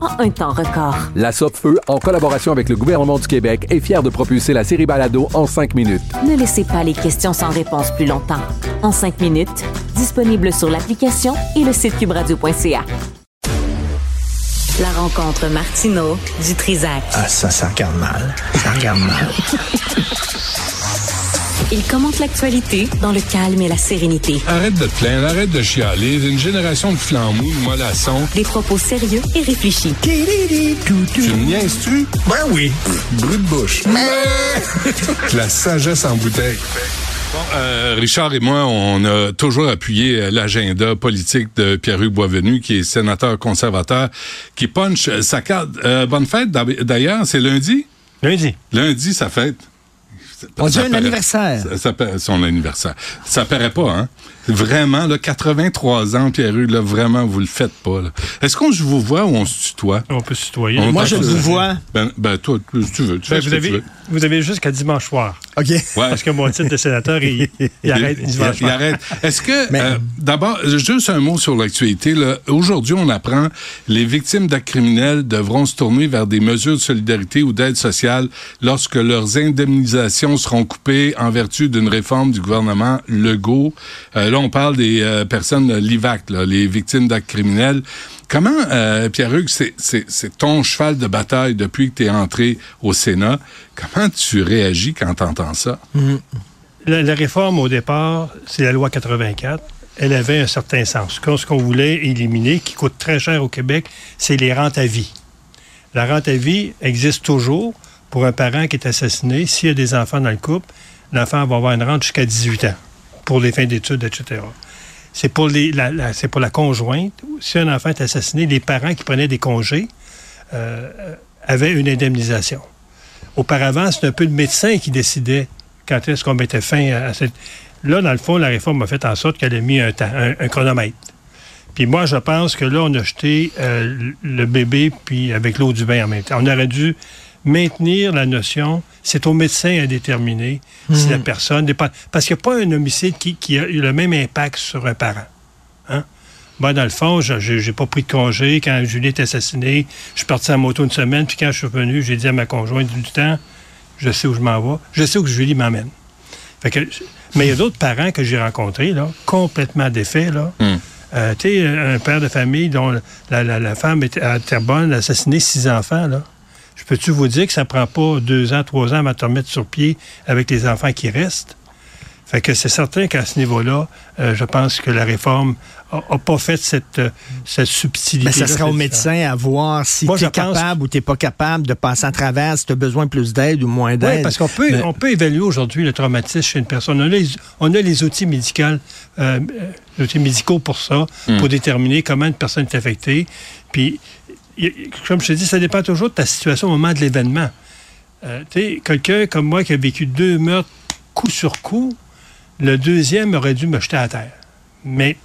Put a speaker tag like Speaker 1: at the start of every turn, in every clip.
Speaker 1: en un temps record.
Speaker 2: La Feu, en collaboration avec le gouvernement du Québec, est fière de propulser la série Balado en 5 minutes.
Speaker 1: Ne laissez pas les questions sans réponse plus longtemps. En 5 minutes, disponible sur l'application et le site cubradio.ca. La rencontre Martino du Trizac.
Speaker 3: Ah, ça, ça regarde mal. Ça regarde mal.
Speaker 1: Il commente l'actualité dans le calme et la sérénité.
Speaker 4: Arrête de te plaindre, arrête de chialer. Une génération de flambous, de mollassons.
Speaker 1: Des propos sérieux et réfléchis.
Speaker 4: Tu me niaises-tu?
Speaker 3: Ben oui.
Speaker 4: Brut de bouche. la sagesse en bouteille. Bon, euh, Richard et moi, on a toujours appuyé l'agenda politique de Pierre-Hugues Boisvenu, qui est sénateur conservateur, qui punch sa carte. Euh, bonne fête, d'ailleurs, c'est lundi?
Speaker 5: Lundi.
Speaker 4: Lundi, sa fête.
Speaker 3: On dit un anniversaire.
Speaker 4: Ça, son anniversaire. Ça paraît pas, hein? Vraiment, là, 83 ans, Pierre-Hugues, là, vraiment, vous le faites pas. Est-ce qu'on se vous voit ou on se tutoie?
Speaker 5: On peut se tutoyer.
Speaker 3: Moi, je vous vois.
Speaker 4: Ben, ben, toi, si tu veux. Tu
Speaker 5: ben,
Speaker 4: fais
Speaker 5: vous,
Speaker 4: avez,
Speaker 5: tu veux. Vous avez jusqu'à dimanche soir.
Speaker 3: OK.
Speaker 4: Ouais.
Speaker 5: Parce que mon titre de sénateur, il, il arrête dimanche soir.
Speaker 4: Il arrête. Est-ce que, euh, d'abord, juste un mot sur l'actualité. Aujourd'hui, on apprend les victimes d'actes criminels devront se tourner vers des mesures de solidarité ou d'aide sociale lorsque leurs indemnisations seront coupées en vertu d'une réforme du gouvernement Legault. Euh, là, on parle des euh, personnes l'IVAC, les victimes d'actes criminels. Comment, euh, Pierre-Hugues, c'est ton cheval de bataille depuis que tu es entré au Sénat? Comment tu réagis quand tu entends ça?
Speaker 5: Mm-hmm. La, réforme, au départ, c'est la loi 84. Elle avait un certain sens. Ce qu'on voulait éliminer, qui coûte très cher au Québec, c'est les rentes à vie. La rente à vie existe toujours pour un parent qui est assassiné. S'il y a des enfants dans le couple, l'enfant va avoir une rente jusqu'à 18 ans pour les fins d'études, etc c'est pour, la, conjointe. Si un enfant est assassiné, les parents qui prenaient des congés euh, avaient une indemnisation. Auparavant, c'était un peu le médecin qui décidait quand est-ce qu'on mettait fin à, cette... Là, dans le fond, la réforme a fait en sorte qu'elle a mis un, temps, un, un, chronomètre. Puis moi, je pense que là, on a jeté euh, le bébé puis avec l'eau du bain en même temps. On aurait dû maintenir la notion, c'est au médecin à déterminer mmh. si la personne dépend. Parce qu'il n'y a pas un homicide qui, qui, a eu le même impact sur un parent. Hein? Moi, dans le fond, je n'ai pas pris de congé. Quand Julie est assassinée, je suis parti en moto une semaine, puis quand je suis revenu, j'ai dit à ma conjointe du temps, je sais où je m'en vais, je sais où Julie m'emmène. Fait que, mais il y a d'autres parents que j'ai rencontrés, là, complètement défaits, là.
Speaker 4: Mmh.
Speaker 5: Euh, tu sais, un père de famille dont la, la, la femme était à Terrebonne, a assassiné six enfants, là. Peux-tu vous dire que ça prend pas deux ans, trois ans à te remettre sur pied avec les enfants qui restent? Fait que c'est certain qu'à ce niveau-là, euh, je pense que la réforme n'a pas fait cette, euh, cette subtilité.
Speaker 3: Mais ça sera au médecin à voir si tu es capable ou tu n'es pas capable de passer à travers, si tu as besoin de plus d'aide ou moins d'aide.
Speaker 5: Oui, parce qu'on peut, Mais... on peut évaluer aujourd'hui le traumatisme chez une personne. On a les, on a les outils médicaux, euh, médicaux pour ça, mm. pour déterminer comment une personne est affectée. Puis, comme je te dis, ça dépend toujours de ta situation au moment de l'événement. Euh, quelqu'un comme moi qui a vécu deux meurtres coup sur coup, le deuxième aurait dû me jeter à terre. Mais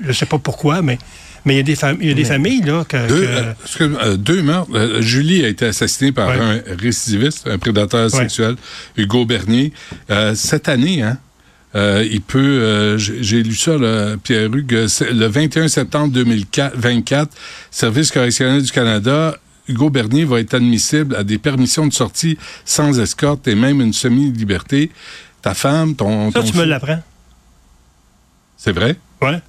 Speaker 5: je ne sais pas pourquoi, mais mais il y a des, y a familles là que.
Speaker 4: Deux,
Speaker 5: que...
Speaker 4: Euh, euh, deux meurtres. Euh, Julie a été assassinée par ouais. un récidiviste, un prédateur ouais. sexuel, Hugo Bernier. cette année, hein, euh, il peut, euh, j'ai lu ça, Pierre-Hugues, le 21 septembre 2024, Service correctionnel du Canada, Hugo Bernier va être admissible à des permissions de sortie sans escorte et même une semi-liberté. Ta femme, ton...
Speaker 5: Ça,
Speaker 4: ton
Speaker 5: tu me l'apprends.
Speaker 4: C'est vrai?
Speaker 5: Ouais.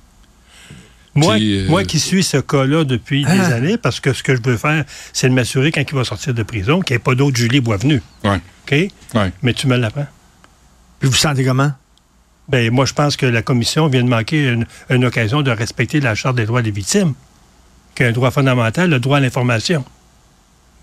Speaker 5: Moi,
Speaker 4: Puis, euh,
Speaker 5: moi qui suis ce cas-là depuis
Speaker 3: Ah.
Speaker 5: des années, parce que ce que je veux faire, c'est de m'assurer quand il va sortir de prison qu'il n'y ait pas d'autres Julie Boisvenu.
Speaker 4: Ouais.
Speaker 5: OK?
Speaker 4: Ouais.
Speaker 5: Mais tu me l'apprends.
Speaker 3: Puis vous sentez comment?
Speaker 5: Ben, moi, je pense que la Commission vient de manquer une, une occasion de respecter la Charte des droits des victimes, qui est un droit fondamental, le droit à l'information.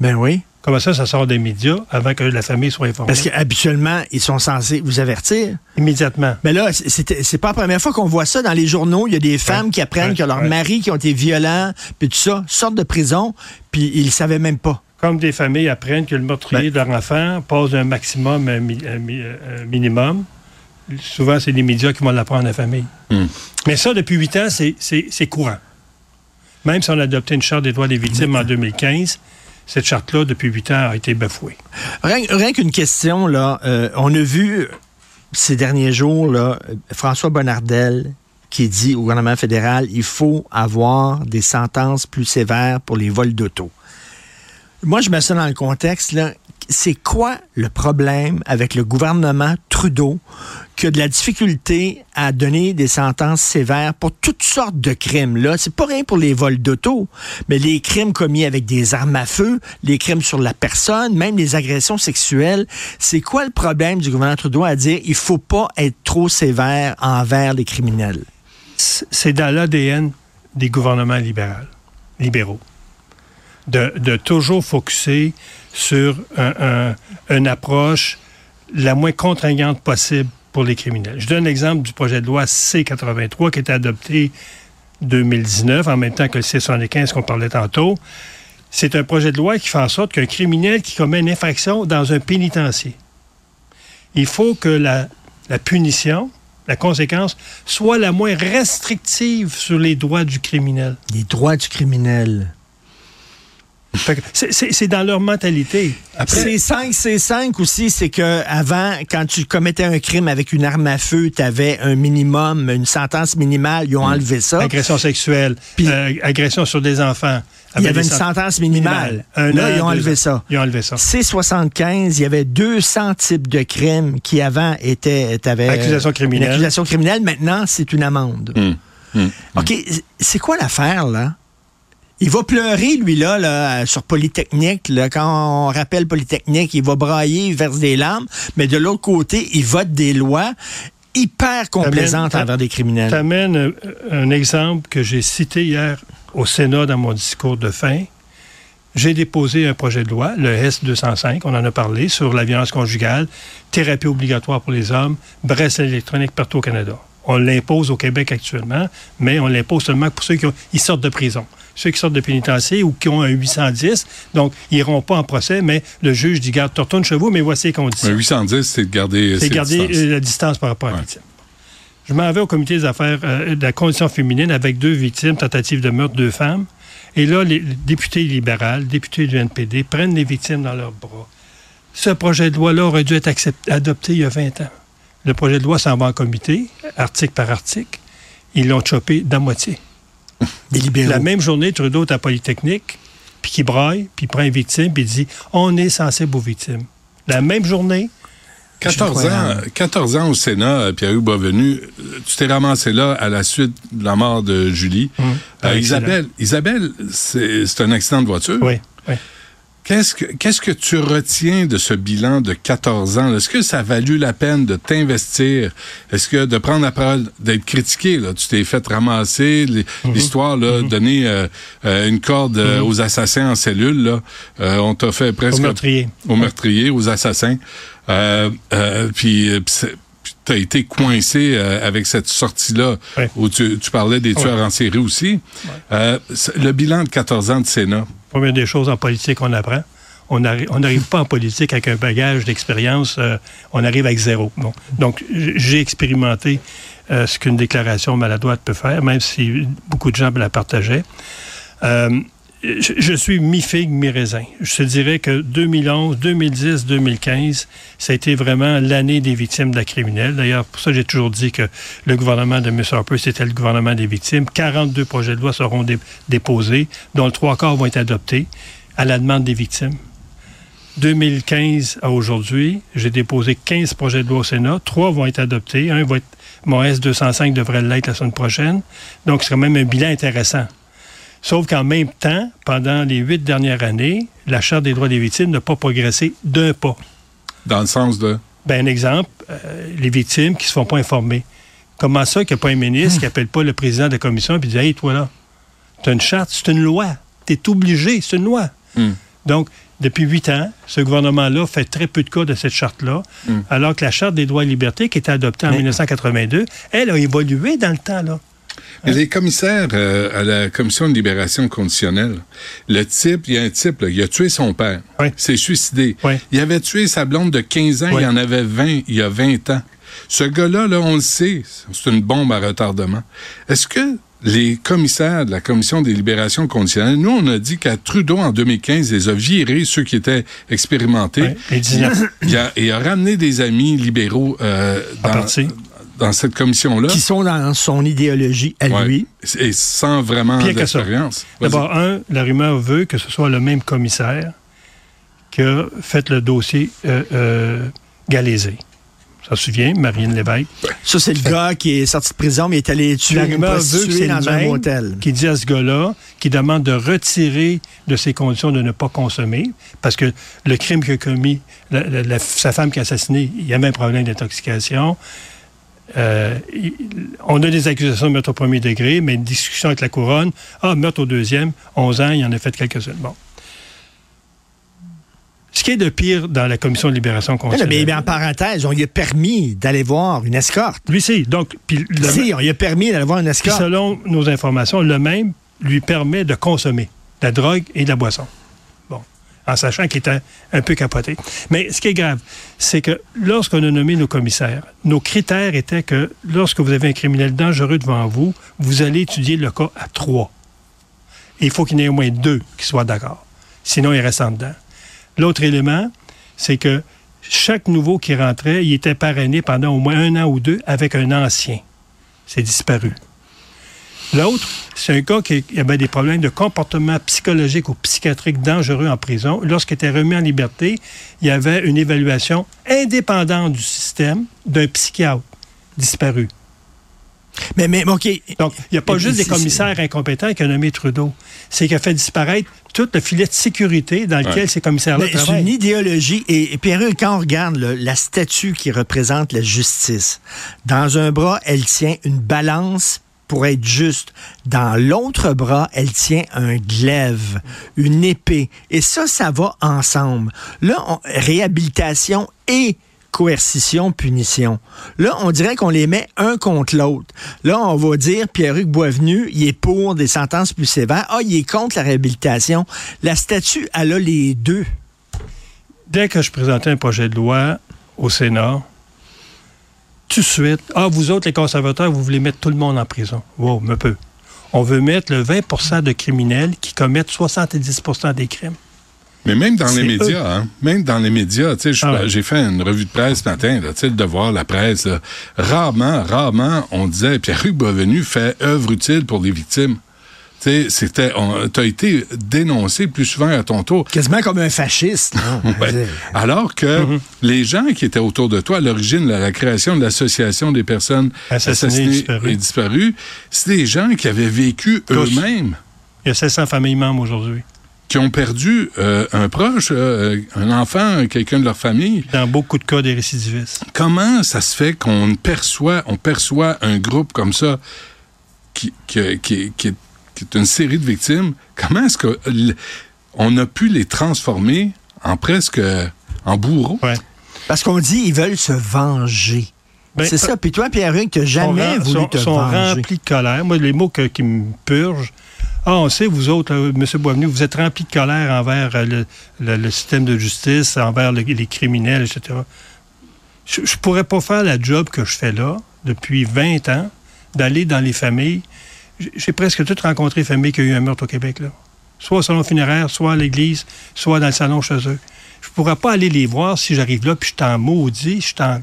Speaker 3: Ben oui.
Speaker 5: Comment ça, ça sort des médias avant que la famille soit informée?
Speaker 3: Parce qu'habituellement, ils sont censés vous avertir.
Speaker 5: Immédiatement.
Speaker 3: Mais là, c'est pas la première fois qu'on voit ça dans les journaux. Il y a des femmes qui apprennent
Speaker 5: ouais,
Speaker 3: que leurs
Speaker 5: ouais.
Speaker 3: maris qui ont été violents, puis tout ça, sortent de prison, puis ils le savaient même pas.
Speaker 5: Comme des familles apprennent que le meurtrier
Speaker 3: Ben-
Speaker 5: de leur enfant pose un maximum, un, mi- un mi- un minimum, souvent, c'est les médias qui vont l'apprendre à la famille.
Speaker 4: Hmm.
Speaker 5: Mais ça, depuis huit ans, c'est- courant. Même si on a adopté une charte des droits des victimes en 2015, cette charte-là, depuis huit ans, a été bafouée.
Speaker 3: Rien, rien qu'une question, là. euh, on a vu ces derniers jours, là, François Bonnardel qui dit au gouvernement fédéral il faut avoir des sentences plus sévères pour les vols d'auto. Moi, je mets ça dans le contexte, là. C'est quoi le problème avec le gouvernement Trudeau qui a de la difficulté à donner des sentences sévères pour toutes sortes de crimes? Là, c'est pas rien pour les vols d'auto, mais les crimes commis avec des armes à feu, les crimes sur la personne, même les agressions sexuelles. C'est quoi le problème du gouvernement Trudeau à dire il faut pas être trop sévère envers les criminels?
Speaker 5: c'est dans l'ADN des gouvernements libéraux, libéraux. De, toujours focuser sur un- un- une approche la moins contraignante possible pour les criminels. Je donne l'exemple du projet de loi C-83 qui a été adopté 2019, en même temps que le C-75 qu'on parlait tantôt. C'est un projet de loi qui fait en sorte qu'un criminel qui commet une infraction dans un pénitencier, il faut que la punition, la conséquence, soit la moins restrictive sur les droits du criminel.
Speaker 3: Les droits du criminel.
Speaker 5: C'est c'est- c'est dans leur mentalité.
Speaker 3: C5, C5 aussi, c'est que avant, quand tu commettais un crime avec une arme à feu, tu avais un minimum, une sentence minimale, ils ont enlevé ça.
Speaker 5: Agression sexuelle,
Speaker 3: Puis-
Speaker 5: euh, agression sur des enfants.
Speaker 3: Il y
Speaker 5: Avec
Speaker 3: avait une
Speaker 5: sen-
Speaker 3: sentence minimale.
Speaker 5: Un
Speaker 3: Là,
Speaker 5: an,
Speaker 3: ils ont enlevé
Speaker 5: ans.
Speaker 3: ça.
Speaker 5: Ils ont enlevé ça.
Speaker 3: C75, il y avait 200 types de crimes qui avant étaient... t'avais, euh,
Speaker 5: Accusation criminelle.
Speaker 3: Une accusation criminelle, maintenant, c'est une amende.
Speaker 4: Hum, hum.
Speaker 3: OK, c'est quoi l'affaire, là? Il va pleurer, lui, là, là, sur Polytechnique. Là, quand on rappelle Polytechnique, il va brailler, il verse des larmes. Mais de l'autre côté, il vote des lois hyper complaisantes
Speaker 5: T'amènes-
Speaker 3: envers des criminels.
Speaker 5: amènes euh, un exemple que j'ai cité hier au Sénat dans mon discours de fin. J'ai déposé un projet de loi, le S-205, on en a parlé, sur la violence conjugale, thérapie obligatoire pour les hommes, bracelet électronique partout au Canada. On l'impose au Québec actuellement, mais on l'impose seulement pour ceux qui ont- ils sortent de prison. Ceux qui sortent de pénitencier ou qui ont un 810, donc ils n'iront pas en procès, mais le juge dit garde, tu retournes chez vous, mais voici les conditions.
Speaker 4: Un 810, c'est de garder.
Speaker 5: C'est garder euh, la distance par rapport à la victime. Je m'en vais au comité des affaires euh, de la condition féminine avec deux victimes, tentative de meurtre, deux femmes. Et là, les députés libérales, députés du NPD, prennent les victimes dans leurs bras. Ce projet de loi-là aurait dû être adopté il y a 20 ans. Le projet de loi s'en va en comité, article par article. Ils l'ont chopé d'à moitié.
Speaker 3: Des libéraux.
Speaker 5: La même journée, Trudeau est à Polytechnique, puis qui braille, puis il prend une victime, puis il dit On est sensible aux victimes. La même journée,
Speaker 4: 14
Speaker 3: Je
Speaker 4: ans,
Speaker 3: crois,
Speaker 4: 14 ans au Sénat, euh, Pierre-Hugues Boisvenu, euh, tu t'es ramassé là à la suite de la mort de Julie.
Speaker 5: Hum,
Speaker 4: Euh,
Speaker 5: excellent.
Speaker 4: Isabelle, Isabelle c'est c'est un accident de voiture.
Speaker 5: oui, oui.
Speaker 4: Qu'est-ce que qu'est-ce que tu retiens de ce bilan de 14 ans? Est-ce que ça a valu la peine de t'investir? Est-ce que de prendre la parole, d'être critiqué, là, tu t'es fait ramasser,
Speaker 5: Mhm.
Speaker 4: l'histoire, là, donner euh, euh, une corde euh, aux assassins en cellule, là, on t'a fait presque...
Speaker 5: Au meurtrier.
Speaker 4: Aux meurtriers, aux assassins. Euh, euh, puis, puis t'as été coincé euh, avec cette sortie-là,
Speaker 5: Ouais.
Speaker 4: où tu, tu parlais des tueurs en série aussi. Euh, le bilan de 14 ans de Sénat,
Speaker 5: Première des choses en politique, on apprend. On n'arrive pas en politique avec un bagage d'expérience, euh, on arrive avec zéro. Donc, j'ai expérimenté euh, ce qu'une déclaration maladroite peut faire, même si beaucoup de gens me la partageaient. Euh, je, suis mi-figue, mi-raisin. Je te dirais que 2011, 2010, 2015, ça a été vraiment l'année des victimes de la criminelle. D'ailleurs, pour ça, j'ai toujours dit que le gouvernement de M. Harper, c'était le gouvernement des victimes. 42 projets de loi seront dé- déposés, dont trois quarts vont être adoptés à la demande des victimes. 2015 à aujourd'hui, j'ai déposé 15 projets de loi au Sénat. Trois vont être adoptés. Un va être, mon S205 devrait l'être la semaine prochaine. Donc, c'est quand même un bilan intéressant. Sauf qu'en même temps, pendant les huit dernières années, la Charte des droits des victimes n'a pas progressé d'un pas.
Speaker 4: Dans le sens de?
Speaker 5: Ben, un exemple, euh, les victimes qui ne se font pas informer. Comment ça qu'il n'y a pas un ministre qui n'appelle pas le président de la commission et dit Hey, toi là, tu as une charte, c'est une loi. Tu es obligé, c'est une loi.
Speaker 4: Hmm.
Speaker 5: Donc, depuis huit ans, ce gouvernement-là fait très peu de cas de cette charte-là,
Speaker 4: Hmm.
Speaker 5: alors que la Charte des droits et libertés, qui était adoptée en 1982, elle a évolué dans le temps. là.
Speaker 4: Mais les commissaires euh, à la commission de libération conditionnelle, le type, il y a un type, là, il a tué son père.
Speaker 5: Oui.
Speaker 4: s'est suicidé.
Speaker 5: Oui.
Speaker 4: Il avait tué sa blonde de 15 ans,
Speaker 5: Oui.
Speaker 4: il en avait 20 il y a 20 ans. Ce gars-là, là, on le sait, c'est une bombe à retardement. Est-ce que les commissaires de la commission des libérations conditionnelles, nous, on a dit qu'à Trudeau, en 2015, les a virés, ceux qui étaient expérimentés.
Speaker 5: 19.
Speaker 4: Il a, il a ramené des amis libéraux euh,
Speaker 5: À
Speaker 4: dans. Dans cette commission-là.
Speaker 3: Qui sont dans son idéologie à
Speaker 4: Ouais.
Speaker 3: lui.
Speaker 4: Et sans vraiment
Speaker 5: que
Speaker 4: d'expérience.
Speaker 5: D'abord, un, la rumeur veut que ce soit le même commissaire qui a fait le dossier euh, euh, Galézé. Ça se souvient, Marianne Lévesque?
Speaker 3: Ça, c'est le gars qui est sorti de prison, mais il est allé tuer
Speaker 5: La
Speaker 3: une
Speaker 5: rumeur veut que c'est
Speaker 3: dans
Speaker 5: le
Speaker 3: un
Speaker 5: même
Speaker 3: motel.
Speaker 5: qui dit à ce gars-là, qui demande de retirer de ses conditions de ne pas consommer, parce que le crime qu'il a commis, la- la- la- sa femme qui a assassiné, il y avait un problème d'intoxication. Euh, on a des accusations de meurtre au premier degré, mais une discussion avec la couronne. Ah, meurtre au deuxième, 11 ans, il en a fait quelques-unes. Bon. Ce qui est de pire dans la commission de libération
Speaker 3: Mais,
Speaker 5: conditionnelle.
Speaker 3: mais en parenthèse, on lui a permis d'aller voir une escorte.
Speaker 5: Lui, c'est. Donc, puis
Speaker 3: Si, on lui a permis d'aller voir une escorte.
Speaker 5: selon nos informations, le même lui permet de consommer de la drogue et de la boisson. En sachant qu'il est un, peu capoté. Mais ce qui est grave, c'est que lorsqu'on a nommé nos commissaires, nos critères étaient que lorsque vous avez un criminel dangereux devant vous, vous allez étudier le cas à trois. Il faut qu'il y en ait au moins deux qui soient d'accord. Sinon, il reste en dedans. L'autre élément, c'est que chaque nouveau qui rentrait, il était parrainé pendant au moins un an ou deux avec un ancien. C'est disparu. L'autre, c'est un gars qui avait des problèmes de comportement psychologique ou psychiatrique dangereux en prison. Lorsqu'il était remis en liberté, il y avait une évaluation indépendante du système d'un psychiatre disparu.
Speaker 3: Mais, mais, OK.
Speaker 5: Donc, il n'y a pas
Speaker 3: Mais
Speaker 5: juste des commissaires incompétents qui a nommé Trudeau. C'est qu'il a fait disparaître tout le filet de sécurité dans lequel
Speaker 4: Ouais.
Speaker 5: ces commissaires-là
Speaker 3: Mais c'est
Speaker 5: travaillent.
Speaker 3: une idéologie. Et, et Pierre, quand on regarde là, la statue qui représente la justice, dans un bras, elle tient une balance pour être juste. Dans l'autre bras, elle tient un glaive, une épée. Et ça, ça va ensemble. Là, on- réhabilitation et coercition, punition. Là, on dirait qu'on les met un contre l'autre. Là, on va dire, Pierre-Hugues Boisvenu, il est pour des sentences plus sévères. Ah, il est contre la réhabilitation. La statue, elle a les deux.
Speaker 5: Dès que je présentais un projet de loi au Sénat, tout de suite, ah, vous autres, les conservateurs, vous voulez mettre tout le monde en prison. Wow, me peu. On veut mettre le 20% de criminels qui commettent 70% des crimes.
Speaker 4: Mais même dans les médias, hein, même dans les médias,
Speaker 5: Ah ouais.
Speaker 4: j'ai fait une revue de presse ce matin, là, le devoir, la presse, là. rarement, rarement, on disait, Pierre-Hugues Boisvenu fait œuvre utile pour les victimes. C'était, t'as été dénoncé plus souvent à ton tour.
Speaker 3: Quasiment comme un fasciste.
Speaker 4: Ouais. Alors que
Speaker 5: Mm-hmm.
Speaker 4: les gens qui étaient autour de toi, à l'origine de la création de l'Association des personnes
Speaker 5: Assassinées et
Speaker 4: assassinées
Speaker 5: disparues.
Speaker 4: et disparues, c'est des gens qui avaient vécu eux-mêmes,
Speaker 5: Il y a 700 familles membres aujourd'hui.
Speaker 4: qui ont perdu euh, un proche, euh, un enfant, quelqu'un de leur famille.
Speaker 5: Dans beaucoup de cas des récidivistes.
Speaker 4: Comment ça se fait qu'on perçoit, on perçoit un groupe comme ça qui, qui, qui- qui est, qui est une série de victimes? Comment est-ce que l- on a pu les transformer en presque en bourreaux?
Speaker 5: Ouais.
Speaker 3: Parce qu'on dit ils veulent se venger.
Speaker 5: Ben,
Speaker 3: c'est ça. Puis toi, Pierre-Hugues, tu
Speaker 5: sont
Speaker 3: jamais voulu
Speaker 5: sont,
Speaker 3: te
Speaker 5: sont
Speaker 3: venger.
Speaker 5: remplis de colère. Moi, les mots que- qui me purgent. Ah, on sait, vous autres, M. Boisvenu, vous êtes remplis de colère envers euh, le, le- le système de justice, envers le- les criminels, etc. Je ne pourrais pas faire la job que je fais là depuis 20 ans, d'aller dans les familles. J'ai- presque toutes rencontré les familles qui ont eu un meurtre au Québec. Là. Soit au salon funéraire, soit à l'église, soit dans le salon chez eux. Je pourrais pas aller les voir si j'arrive là puis je t'en maudis, je t'en... Je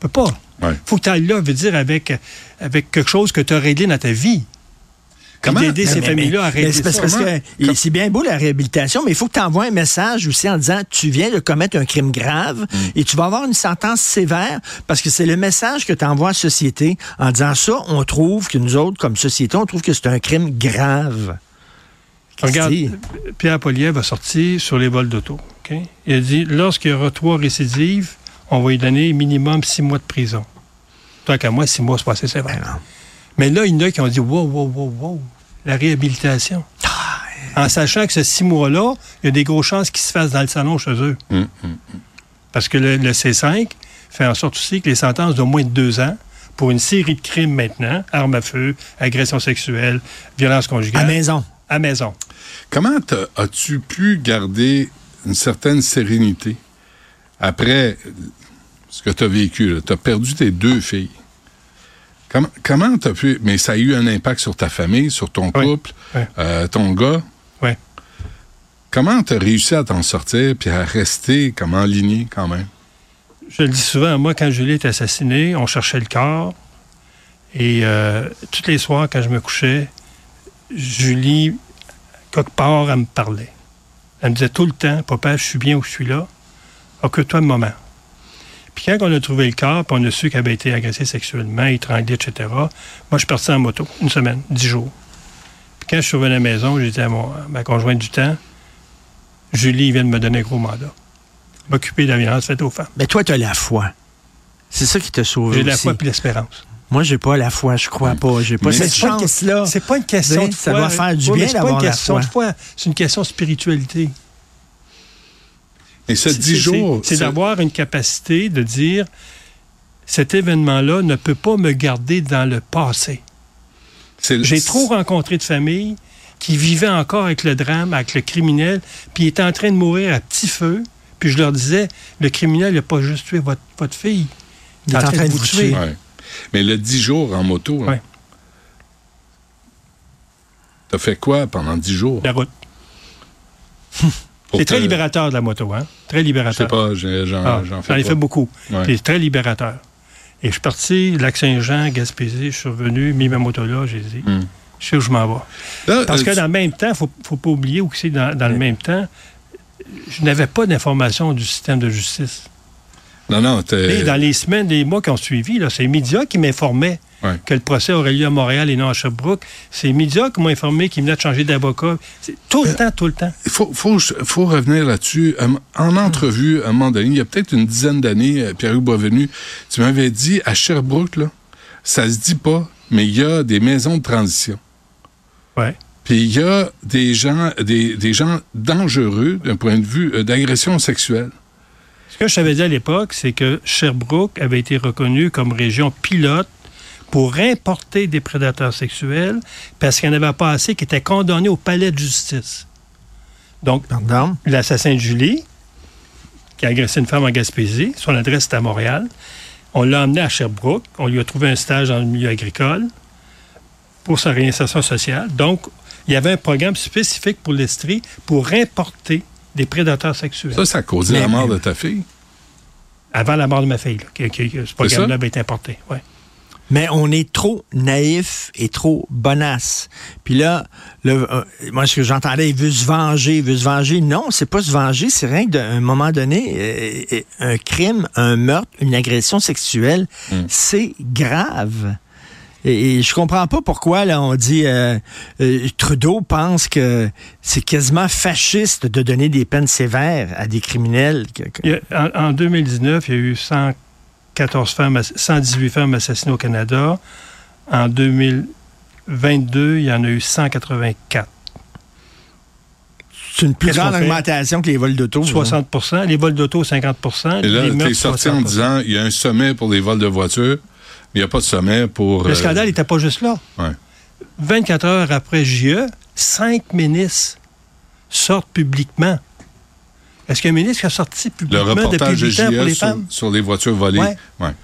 Speaker 5: peux pas.
Speaker 4: Ouais.
Speaker 5: faut que tu ailles là, veut dire, avec, avec quelque chose que tu as réglé dans ta vie.
Speaker 6: Comment? d'aider ces familles-là à
Speaker 3: parce,
Speaker 6: ça.
Speaker 3: parce que c'est bien beau la réhabilitation, mais il faut que tu envoies un message aussi en disant tu viens de commettre un crime grave
Speaker 6: Mm.
Speaker 3: et tu vas avoir une sentence sévère parce que c'est le message que tu envoies à la société en disant ça, on trouve que nous autres, comme société, on trouve que c'est un crime grave.
Speaker 5: Regarde. Pierre Poliev a sorti sur les vols d'auto. Il a dit lorsqu'il y aura trois récidives, on va lui donner minimum six mois de prison. Tant qu'à moi, six mois, c'est pas assez sévère.
Speaker 3: Ben.
Speaker 5: Mais là, il y en a qui ont dit wow, wow, wow, wow, la réhabilitation. En sachant que ce six mois-là, il y a des grosses chances qu'ils se fassent dans le salon chez eux.
Speaker 4: Hum, hum.
Speaker 5: Parce que le, le C5 fait en sorte aussi que les sentences d'au moins de deux ans pour une série de crimes maintenant, armes à feu, agression sexuelle, violence
Speaker 3: À
Speaker 5: conjugale,
Speaker 3: maison.
Speaker 5: à maison.
Speaker 4: Comment as-tu pu garder une certaine sérénité après ce que tu as vécu? Tu as perdu tes deux filles. Comment- Comment tu as pu... Mais ça a eu un impact sur ta famille, sur ton couple,
Speaker 5: Oui.
Speaker 4: euh, ton gars?
Speaker 5: Oui.
Speaker 4: Comment tu as réussi à t'en sortir puis à rester comme enligné quand même?
Speaker 5: Je le dis souvent, moi, quand Julie est assassinée, on cherchait le corps. Et euh, tous les soirs, quand je me couchais, Julie, quelque part, elle me parlait. Elle me disait tout le temps, Papa, je suis bien où je suis là. Occupe-toi de maman. Puis quand on a trouvé le corps, puis on a su qu'elle avait été agressée sexuellement, étranglée, etc., moi, je suis parti en moto, une semaine, dix jours. Puis quand je suis revenu à la maison, j'ai dit à, mon- à ma conjointe du temps, Julie vient de me donner un gros mandat. M'occuper de la violence faite aux femmes.
Speaker 3: Mais toi, tu as la foi. C'est ça qui t'a sauvé
Speaker 5: J'ai la foi et l'espérance.
Speaker 3: Moi, j'ai pas la foi, je crois pas. J'ai pas
Speaker 4: Mais
Speaker 3: cette
Speaker 5: c'est pas une
Speaker 3: chance-là.
Speaker 5: C'est pas une question de
Speaker 3: ça
Speaker 5: foi.
Speaker 3: doit faire du bien
Speaker 5: c'est pas
Speaker 3: d'avoir
Speaker 5: une
Speaker 3: la
Speaker 5: question
Speaker 3: foi.
Speaker 5: de foi. C'est une question de spiritualité.
Speaker 4: Et jours...
Speaker 5: C'est
Speaker 4: ce-
Speaker 5: d'avoir une capacité de dire cet événement-là ne peut pas me garder dans le passé. J'ai trop rencontré de familles qui vivaient encore avec le drame, avec le criminel, puis ils étaient en train de mourir à petit feu. Puis je leur disais, le criminel n'a pas juste tué votre, votre fille. Il est en train de vous tuer.
Speaker 4: Ouais. Mais le 10 jours en moto, là,
Speaker 5: Ouais.
Speaker 4: t'as fait quoi pendant 10 jours?
Speaker 5: La route. C'est très
Speaker 4: te-
Speaker 5: libérateur de la moto, hein? Très
Speaker 4: Je sais
Speaker 5: libérateur.
Speaker 4: pas, j'en
Speaker 5: Ah,
Speaker 4: j'en
Speaker 5: J'en
Speaker 4: fais
Speaker 5: ai fait beaucoup.
Speaker 4: Ouais.
Speaker 5: C'est très libérateur. Et je suis parti, Lac-Saint-Jean, Gaspésie, je suis revenu, mis ma moto là, j'ai dit,
Speaker 4: Hmm.
Speaker 5: je sais où je m'en vais.
Speaker 4: Là,
Speaker 5: Parce
Speaker 4: euh,
Speaker 5: que
Speaker 4: tu-
Speaker 5: dans le même temps, il faut, faut pas oublier aussi, dans, dans le même temps, je n'avais pas d'information du système de justice.
Speaker 4: Non, non, t'es-
Speaker 5: Et dans les semaines, les mois qui ont suivi, c'est les médias qui m'informaient
Speaker 4: Ouais.
Speaker 5: que le procès aurait lieu à Montréal et non à Sherbrooke. C'est les médias qui m'ont informé qu'ils venaient de changer d'avocat. C'est Tout
Speaker 4: Euh,
Speaker 5: le temps, tout le temps.
Speaker 4: Il faut, faut, faut revenir là-dessus. Euh, En entrevue, à un moment donné, il y a peut-être une dizaine d'années, euh, Pierre-Hugues Boisvenu, tu m'avais dit, à Sherbrooke, là, ça se dit pas, mais il y a des maisons de transition.
Speaker 5: Ouais.
Speaker 4: Puis il y a des gens, des, des gens dangereux d'un point de vue euh, d'agression sexuelle.
Speaker 5: Ce que je savais dire à l'époque, c'est que Sherbrooke avait été reconnu comme région pilote pour importer des prédateurs sexuels parce qu'il n'y en avait pas assez qui étaient condamnés au palais de justice. Donc, l'assassin de Julie, qui a agressé une femme en Gaspésie, son adresse est à Montréal. On l'a emmené à Sherbrooke. On lui a trouvé un stage dans le milieu agricole pour sa réinsertion sociale. Donc, il y avait un programme spécifique pour l'Estrie pour importer des prédateurs sexuels.
Speaker 4: Ça, ça a causé
Speaker 3: Mais-
Speaker 4: la mort de ta fille?
Speaker 5: Avant la mort de ma fille, là, que, que- que ce programme-là
Speaker 4: ça?
Speaker 5: avait été importé. Ouais.
Speaker 3: Mais on est trop naïf et trop bonasse. Puis là, le, euh, moi, ce que j'entendais, il veut se venger, il veut se venger? Non, c'est pas se venger, c'est rien que d'un un moment donné, euh, euh, un crime, un meurtre, une agression sexuelle,
Speaker 4: Mm.
Speaker 3: c'est grave. Et, et je comprends pas pourquoi là on dit euh, euh, Trudeau pense que c'est quasiment fasciste de donner des peines sévères à des criminels. que- que-
Speaker 5: Il y a- en, en 2019, il y a eu 114 femmes, ass- 118 femmes assassinées au Canada. En 2022, il y en a eu 184.
Speaker 3: C'est une plus grande augmentation que les vols d'auto.
Speaker 5: 60 Les vols d'auto, 50%
Speaker 4: Et là, tu sorti en
Speaker 5: 60
Speaker 4: disant il y a un sommet pour les vols de voitures, il n'y a pas de sommet pour.
Speaker 5: Le
Speaker 4: euh,
Speaker 5: scandale n'était pas juste là.
Speaker 4: Ouais.
Speaker 5: 24 heures après JE, cinq ministres sortent publiquement. Est-ce qu'un ministre qui a sorti
Speaker 4: le
Speaker 5: publiquement
Speaker 4: reportage
Speaker 5: depuis
Speaker 4: de
Speaker 5: 8 ans pour les
Speaker 4: JE sur,
Speaker 5: femmes?
Speaker 4: sur les voitures volées.
Speaker 5: Ouais.
Speaker 4: Ouais.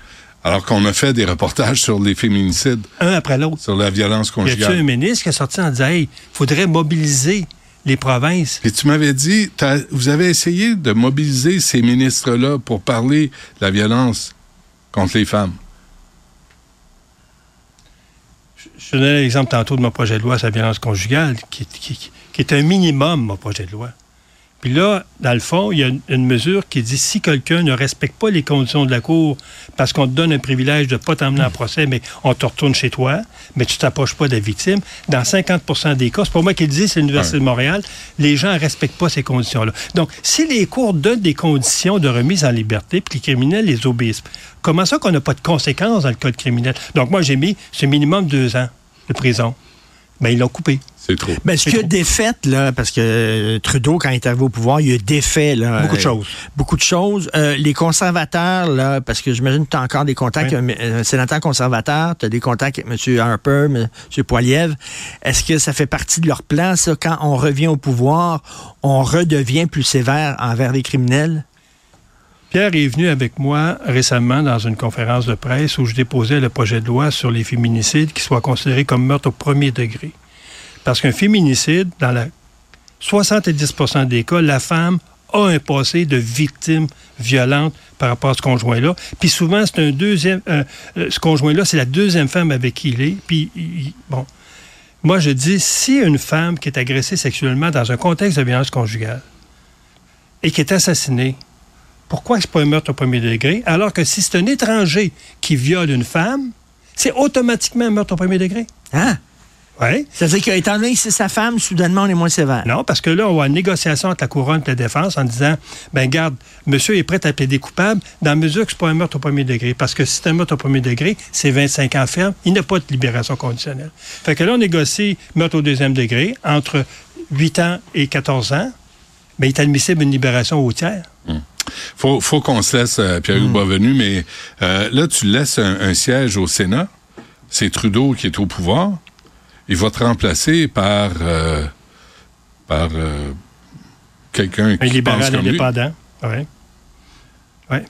Speaker 4: Alors qu'on a fait des reportages sur les féminicides,
Speaker 5: Un après l'autre.
Speaker 4: sur la violence
Speaker 5: Y a-t-il
Speaker 4: conjugale.
Speaker 5: un ministre qui est sorti en disant Hey, faudrait mobiliser les provinces?
Speaker 4: Et tu m'avais dit, vous avez essayé de mobiliser ces ministres-là pour parler de la violence contre les femmes.
Speaker 5: Je donnais l'exemple tantôt de mon projet de loi sur la violence conjugale, qui, qui- qui est un minimum, mon projet de loi. Puis là, dans le fond, il y a une, mesure qui dit si quelqu'un ne respecte pas les conditions de la Cour parce qu'on te donne un privilège de ne pas t'emmener en procès, mais on te retourne chez toi, mais tu ne t'approches pas de la victime, dans 50% des cas, c'est pas moi qui le dis, c'est l'Université de Montréal, les gens ne respectent pas ces conditions-là. Donc, si les cours donnent des conditions de remise en liberté, puis les criminels les obéissent, comment ça qu'on n'a pas de conséquences dans le code criminel? Donc, moi, j'ai mis ce minimum deux ans de prison. Ben, ils l'ont coupé.
Speaker 4: C'est trop.
Speaker 7: Ben, ce qu'il a défait, là, parce que euh, Trudeau, quand il est arrivé au pouvoir, il a défait là,
Speaker 5: Beaucoup de
Speaker 7: euh,
Speaker 5: choses.
Speaker 7: Beaucoup de choses. Euh, les conservateurs, là, parce que j'imagine que tu as encore des contacts
Speaker 5: Oui.
Speaker 7: avec un, un sénateur conservateur, tu as des contacts avec M. Harper, M. Poiliev. Est-ce que ça fait partie de leur plan, ça, quand on revient au pouvoir, on redevient plus sévère envers les criminels?
Speaker 5: Pierre est venu avec moi récemment dans une conférence de presse où je déposais le projet de loi sur les féminicides qui soient considérés comme meurtre au premier degré. Parce qu'un féminicide, dans la 70% des cas, la femme a un passé de victime violente par rapport à ce conjoint-là. Puis souvent, c'est un deuxième. euh, euh, ce conjoint-là, c'est la deuxième femme avec qui il est. Puis, bon. Moi, je dis, si une femme qui est agressée sexuellement dans un contexte de violence conjugale et qui est assassinée, pourquoi c'est pas un meurtre au premier degré? Alors que si c'est un étranger qui viole une femme, c'est automatiquement un meurtre au premier degré?
Speaker 7: Hein?
Speaker 5: Oui.
Speaker 7: C'est-à-dire qu'étant donné que c'est sa femme, soudainement, on est moins sévère.
Speaker 5: Non, parce que là, on va une négociation entre la couronne et la défense en disant ben garde, monsieur est prêt à plaider coupable dans la mesure que c'est pas un meurtre au premier degré. Parce que si c'est un meurtre au premier degré, c'est 25 ans ferme, il n'a pas de libération conditionnelle. Fait que là, on négocie meurtre au deuxième degré entre 8 ans et 14 ans, mais il est admissible une libération au tiers.
Speaker 4: Faut, faut qu'on se laisse, euh, Pierre-Hugues. Boisvenu, mais euh, là, tu laisses un, un siège au Sénat. C'est Trudeau qui est au pouvoir. Il va te remplacer par, euh, par quelqu'un
Speaker 5: Un
Speaker 4: qui pense
Speaker 5: libéral
Speaker 4: comme lui.
Speaker 5: indépendant. Ouais. Ouais.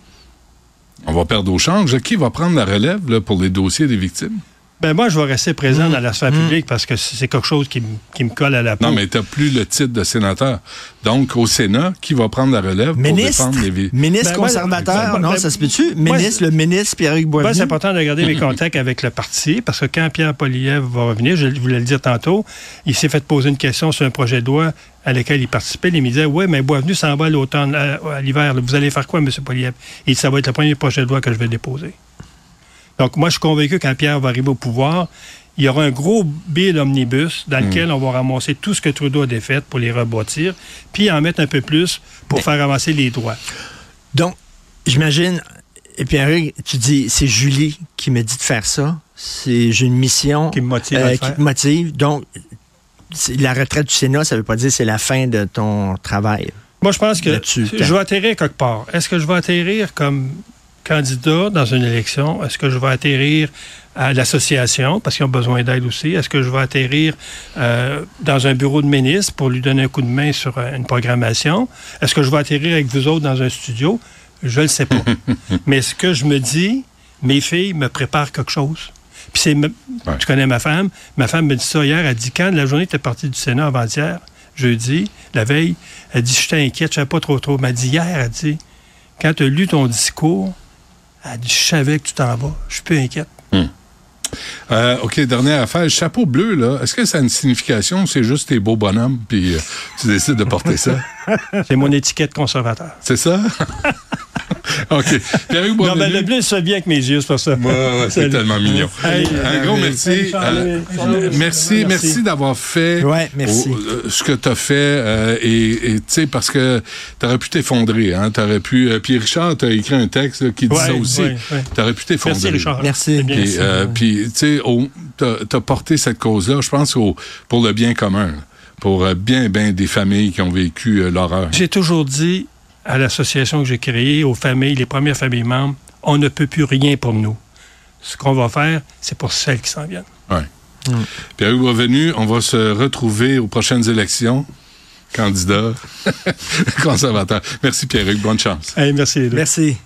Speaker 4: On va perdre au change. Qui va prendre la relève là, pour les dossiers des victimes?
Speaker 5: Ben moi, je vais rester présent dans la sphère publique parce que c'est quelque chose qui, qui me colle à la peau.
Speaker 4: Non, mais tu n'as plus le titre de sénateur. Donc, au Sénat, qui va prendre la relève
Speaker 7: Ministre?
Speaker 4: pour défendre les victimes?
Speaker 7: Ministre
Speaker 5: Ben,
Speaker 7: conservateur,
Speaker 5: ben,
Speaker 7: non,
Speaker 5: ben,
Speaker 7: ça se peut-tu?
Speaker 5: moi,
Speaker 7: Ministre, le ministre Pierre-Hugues
Speaker 5: Moi,
Speaker 7: Boisvenu?
Speaker 5: c'est important de garder mes contacts avec le parti parce que quand Pierre Poliev va revenir, je voulais le dire tantôt, il s'est fait poser une question sur un projet de loi à lequel il participait. Il me disait Oui, mais Boisvenu s'en va à l'automne, à, à l'hiver. Vous allez faire quoi, M. Poliev? Il dit Ça va être le premier projet de loi que je vais déposer. Donc, moi, je suis convaincu que quand Pierre va arriver au pouvoir, il y aura un gros bill omnibus dans lequel on va ramasser tout ce que Trudeau a défait pour les rebâtir, puis en mettre un peu plus pour faire avancer les droits.
Speaker 7: Donc, j'imagine, et Pierre-Hugues, tu dis, c'est Julie qui me dit de faire ça. C'est, j'ai une mission.
Speaker 5: Qui me motive
Speaker 7: euh, qui motive. Donc, la retraite du Sénat, ça veut pas dire que c'est la fin de ton travail.
Speaker 5: Moi, je pense que je vais atterrir quelque part. Est-ce que je vais atterrir comme candidat dans une élection? Est-ce que je vais atterrir à l'association parce qu'ils ont besoin d'aide aussi? Est-ce que je vais atterrir euh, dans un bureau de ministre pour lui donner un coup de main sur euh, une programmation? Est-ce que je vais atterrir avec vous autres dans un studio? Je ne le sais pas. Mais ce que je me dis, mes filles me préparent quelque chose. Puis c'est,
Speaker 4: Ouais.
Speaker 5: tu connais ma femme. Ma femme me dit ça hier. Elle dit quand la journée était partie du Sénat avant-hier, jeudi, la veille, elle dit j'étais inquiète, je ne savais pas trop trop. Elle m'a dit hier, elle dit quand tu as lu ton discours, elle dit je savais que tu t'en vas. Je suis plus inquiète.
Speaker 4: Euh, OK, dernière affaire. Chapeau bleu, là, est-ce que ça a une signification? Ou c'est juste tes beaux bonhommes puis euh, tu décides de porter ça?
Speaker 5: C'est mon étiquette conservateur.
Speaker 4: C'est ça? OK. Pierre-Hugues
Speaker 5: Non, ben, le bleu, ça vient avec mes yeux, c'est pour ça.
Speaker 4: Ouais, ouais, c'est tellement mignon.
Speaker 5: Hey,
Speaker 4: un gros merci. Euh,
Speaker 5: Charlie.
Speaker 4: merci, merci d'avoir fait
Speaker 7: Ouais, merci.
Speaker 4: au- euh, ce que tu as fait. euh, et tu sais, parce que tu aurais pu t'effondrer. Hein, t'aurais pu, euh, puis Richard, tu as écrit un texte là, qui dit
Speaker 5: Ouais,
Speaker 4: ça aussi.
Speaker 5: ouais, ouais.
Speaker 4: Tu aurais pu t'effondrer.
Speaker 5: Merci, Richard.
Speaker 7: Merci.
Speaker 5: Bien.
Speaker 4: Puis, puis, tu sais, t'as as porté cette cause-là, je pense, au- pour le bien commun, pour euh, bien, bien des familles qui ont vécu euh, l'horreur.
Speaker 5: J'ai toujours dit à l'association que j'ai créée, aux familles, les premières familles membres, on ne peut plus rien pour nous. Ce qu'on va faire, c'est pour celles qui s'en viennent.
Speaker 4: Pierre-Hugues Revenu, on va se retrouver aux prochaines élections. Candidat conservateur. Merci Pierre-Hugues, bonne chance.
Speaker 5: Hey, merci les deux.
Speaker 7: Merci.